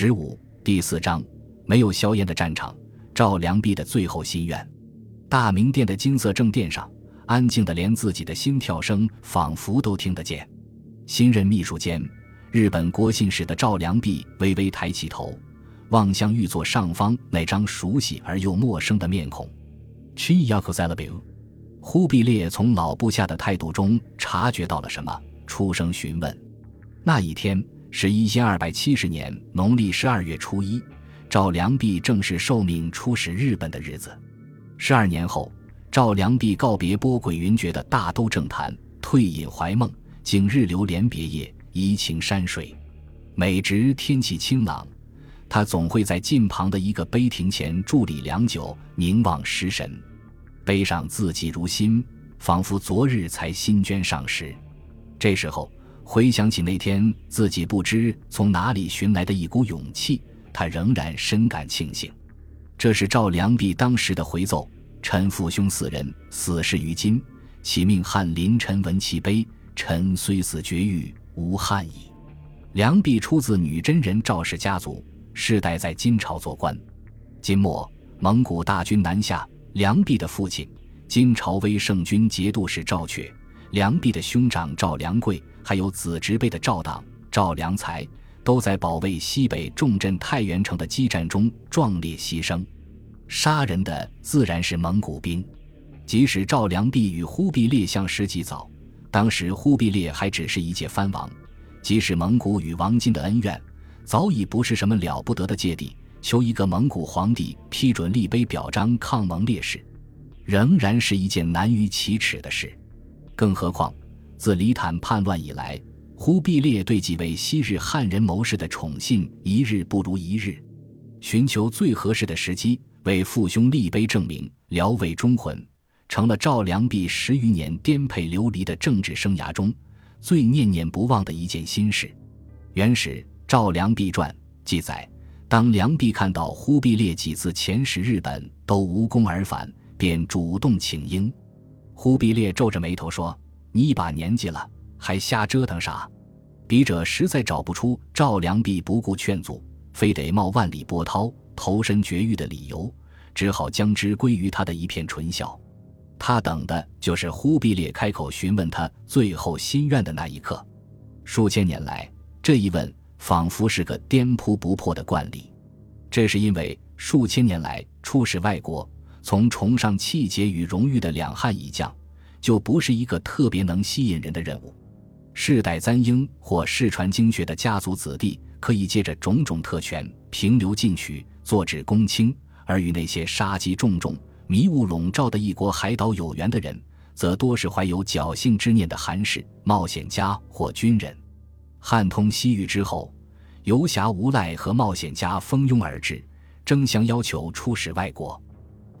十五第四章，没有硝烟的战场。赵良弼的最后心愿。大明殿的金色正殿上，安静的连自己的心跳声仿佛都听得见。新任秘书监、日本国信使的赵良弼微微抬起头，望向玉座上方那张熟悉而又陌生的面孔。Chi Yako s e l a b u 忽必烈从老部下的态度中察觉到了什么，出声询问。那一天是一千二百七十年农历十二月初一。赵良弼正式受命出使日本的日子，十二年后，赵良弼告别波诡云谲的大都政坛，退隐怀梦，经日流连别业，移情山水。每值天气清朗，他总会在近旁的一个碑亭前伫立良久，凝望石神。碑上字迹如新，仿佛昨日才新捐上石。这时候回想起那天自己不知从哪里寻来的一股勇气。他仍然深感庆幸，这是赵良弼当时的回奏：“臣父兄四人死事于今，其命翰林臣闻其碑，臣虽死绝域，无憾矣。”良弼出自女真人赵氏家族，世代在金朝做官。金末蒙古大军南下，良弼的父亲金朝威圣军节度使赵确，梁璧的兄长赵良贵，还有子侄辈的赵党、赵良才。都在保卫西北重镇太原城的激战中壮烈牺牲，杀人的自然是蒙古兵。即使赵良弼与忽必烈相识极早，当时忽必烈还只是一介藩王，即使蒙古与王金的恩怨早已不是什么了不得的芥蒂，求一个蒙古皇帝批准立碑表彰抗蒙烈士，仍然是一件难于启齿的事。更何况自李坦叛乱以来。忽必烈对几位昔日汉人谋士的宠信一日不如一日，寻求最合适的时机为父兄立碑证明，辽慰忠魂，成了赵良弼十余年颠沛流离的政治生涯中最念念不忘的一件心事。《原始《赵良弼传》记载，当良弼看到忽必烈几次遣使日本都无功而返，便主动请缨。忽必烈皱着眉头说：“你一把年纪了。”还瞎折腾啥？笔者实在找不出赵良弼不顾劝阻，非得冒万里波涛投身绝域的理由，只好将之归于他的一片纯笑。他等的就是忽必烈开口询问他最后心愿的那一刻。数千年来，这一问仿佛是个颠扑不破的惯例。这是因为数千年来出使外国，从崇尚气节与荣誉的两汉一将，就不是一个特别能吸引人的任务。世代簪缨或世传经学的家族子弟，可以借着种种特权平流进取，坐指公卿；而与那些杀机重重、迷雾笼罩的一国海岛有缘的人，则多是怀有侥幸之念的寒士、冒险家或军人。汉通西域之后，游侠无赖和冒险家蜂拥而至，争相要求出使外国。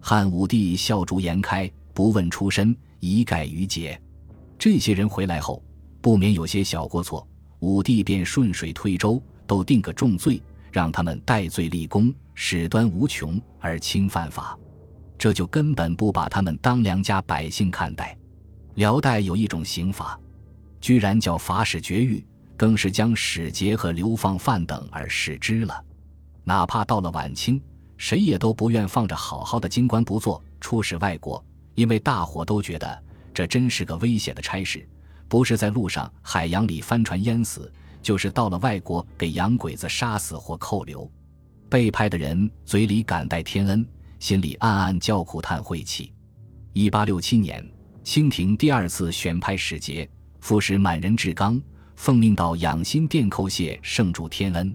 汉武帝笑逐颜开，不问出身，一概于节。这些人回来后。不免有些小过错，武帝便顺水推舟，都定个重罪，让他们戴罪立功，史端无穷而轻犯法，这就根本不把他们当良家百姓看待。辽代有一种刑法，居然叫法使绝狱，更是将使节和流放犯等而视之了。哪怕到了晚清，谁也都不愿放着好好的京官不做，出使外国，因为大伙都觉得这真是个危险的差事。不是在路上、海洋里翻船淹死，就是到了外国给洋鬼子杀死或扣留。被派的人嘴里感戴天恩，心里暗暗叫苦叹晦气。一八六七年，清廷第二次选派使节，副使满人志刚奉命到养心殿叩谢圣主天恩。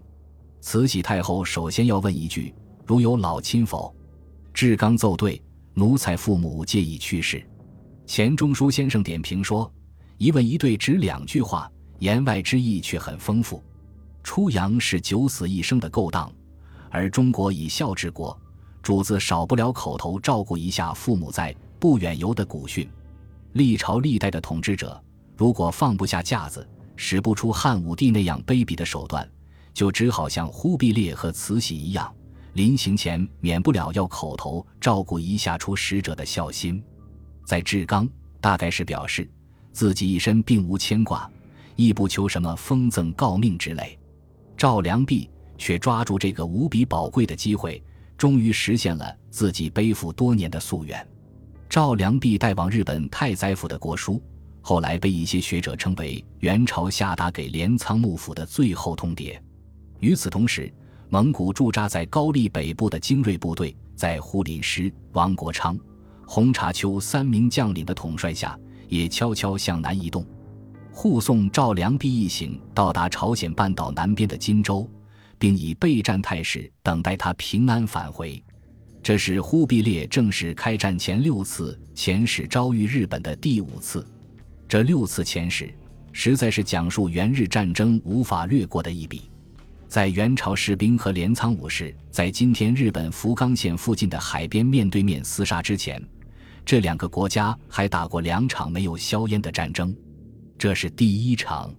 慈禧太后首先要问一句：“如有老亲否？”志刚奏对：“奴才父母皆已去世。”钱钟书先生点评说。一问一对，只两句话，言外之意却很丰富。出洋是九死一生的勾当，而中国以孝治国，主子少不了口头照顾一下父母在，不远游的古训。历朝历代的统治者，如果放不下架子，使不出汉武帝那样卑鄙的手段，就只好像忽必烈和慈禧一样，临行前免不了要口头照顾一下出使者的孝心。在志刚，大概是表示。自己一身并无牵挂，亦不求什么封赠诰命之类。赵良弼却抓住这个无比宝贵的机会，终于实现了自己背负多年的夙愿。赵良弼带往日本太宰府的国书，后来被一些学者称为元朝下达给镰仓幕府的最后通牒。与此同时，蒙古驻扎在高丽北部的精锐部队，在呼林师、王国昌、洪察丘三名将领的统帅下，也悄悄向南移动，护送赵良弼一行到达朝鲜半岛南边的金州。并以备战态势等待他平安返回，这是忽必烈正式开战前六次遣使遭遇日本的第五次。这六次遣使实在是讲述元日战争无法略过的一笔。在元朝士兵和镰仓武士在今天日本福冈县附近的海边面对面厮杀之前，这两个国家还打过两场没有硝烟的战争，这是第一场。